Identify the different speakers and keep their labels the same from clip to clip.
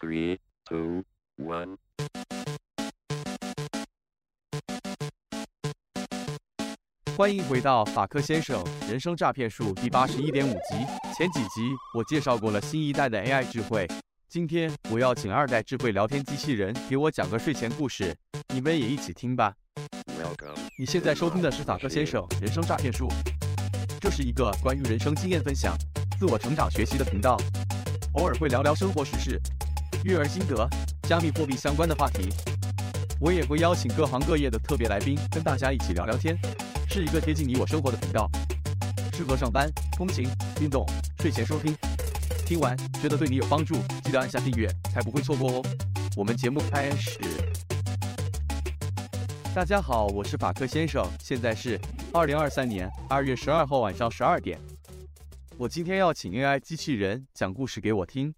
Speaker 1: Three, two, one.
Speaker 2: 欢迎回到法克先生人生诈骗术第八十一点五集。前几集我介绍过了新一代的 AI 智慧，今天我要请二代智慧聊天机器人给我讲个睡前故事，你们也一起听吧。你现在收听的是法克先生人生诈骗术，这是一个关于人生经验分享、自我成长学习的频道，偶尔会聊聊生活时事、育儿心得、加密货币相关的话题。我也会邀请各行各业的特别来宾跟大家一起聊聊天，是一个贴近你我生活的频道，适合上班、通勤、运动、睡前收听。听完觉得对你有帮助，记得按下订阅，才不会错过哦。我们节目开始。大家好，我是法克先生，现在是二零二三年二月十二号晚上十二点。我今天要请 AI 机器人讲故事给我听，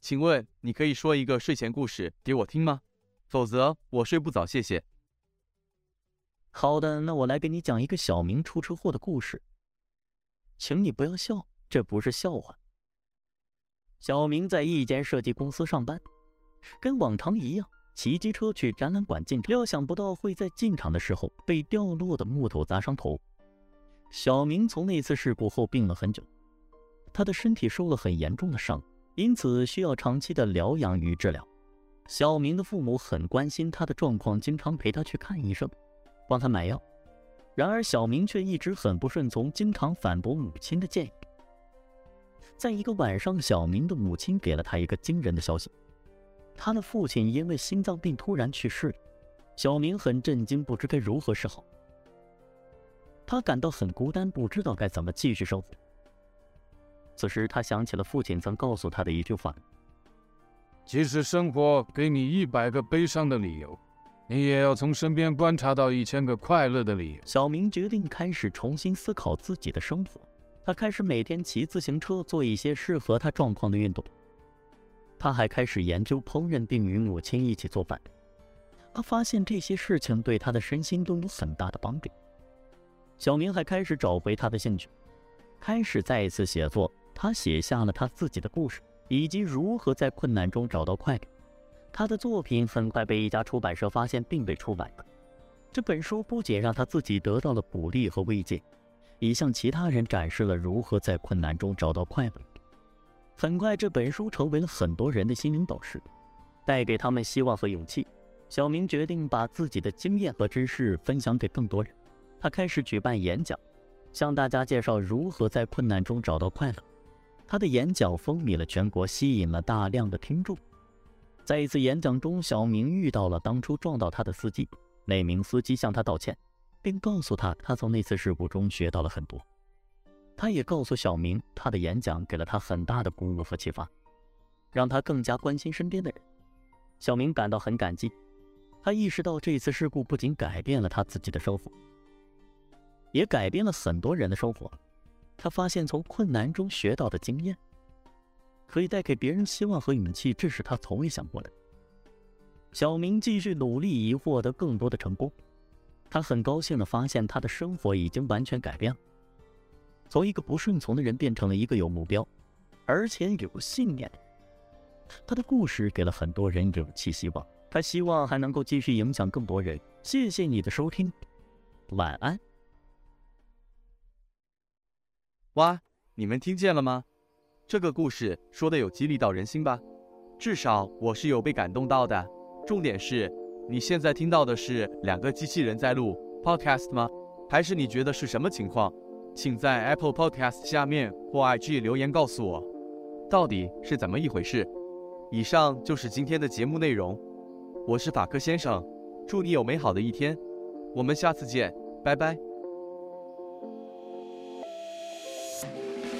Speaker 2: 请问你可以说一个睡前故事给我听吗？否则我睡不早，谢谢。
Speaker 3: 好的，那我来给你讲一个小明出车祸的故事。请你不要笑，这不是笑话。小明在一间设计公司上班，跟往常一样骑机车去展览馆进场，料想不到会在进场的时候被掉落的木头砸伤头。小明从那次事故后病了很久，他的身体受了很严重的伤，因此需要长期的疗养与治疗。小明的父母很关心他的状况，经常陪他去看医生。帮他买药，然而小明却一直很不顺从，经常反驳母亲的建议。在一个晚上，小明的母亲给了他一个惊人的消息：他的父亲因为心脏病突然去世了。小明很震惊，不知该如何是好。他感到很孤单，不知道该怎么继续生活。此时，他想起了父亲曾告诉他的一句话：
Speaker 4: 即使生活给你一百个悲伤的理由，你也要从身边观察到一千个快乐的理由。
Speaker 3: 小明决定开始重新思考自己的生活。他开始每天骑自行车，做一些适合他状况的运动。他还开始研究烹饪，并与母亲一起做饭。他发现这些事情对他的身心都有很大的帮助。小明还开始找回他的兴趣，开始再一次写作。他写下了他自己的故事，以及如何在困难中找到快乐。他的作品很快被一家出版社发现，并被出版。这本书不仅让他自己得到了鼓励和慰藉，也向其他人展示了如何在困难中找到快乐。很快，这本书成为了很多人的心灵导师，带给他们希望和勇气。小明决定把自己的经验和知识分享给更多人。他开始举办演讲，向大家介绍如何在困难中找到快乐。他的演讲风靡了全国，吸引了大量的听众。在一次演讲中，小明遇到了当初撞到他的司机。那名司机向他道歉，并告诉他他从那次事故中学到了很多。他也告诉小明，他的演讲给了他很大的鼓舞和启发，让他更加关心身边的人。小明感到很感激。他意识到这次事故不仅改变了他自己的生活，也改变了很多人的生活。他发现从困难中学到的经验，可以带给别人希望和勇气，这是他从未想过的。小明继续努力，以获得更多的成功。他很高兴地发现，他的生活已经完全改变了，从一个不顺从的人变成了一个有目标，而且有信念。他的故事给了很多人勇气、希望。他希望还能够继续影响更多人。谢谢你的收听，晚安。
Speaker 2: 哇，你们听见了吗？这个故事说的有激励到人心吧？至少我是有被感动到的。重点是，你现在听到的是两个机器人在录 podcast 吗？还是你觉得是什么情况？请在 Apple Podcast 下面或 IG 留言告诉我，到底是怎么一回事。以上就是今天的节目内容。我是法克先生，祝你有美好的一天，我们下次见，拜拜。Thank you.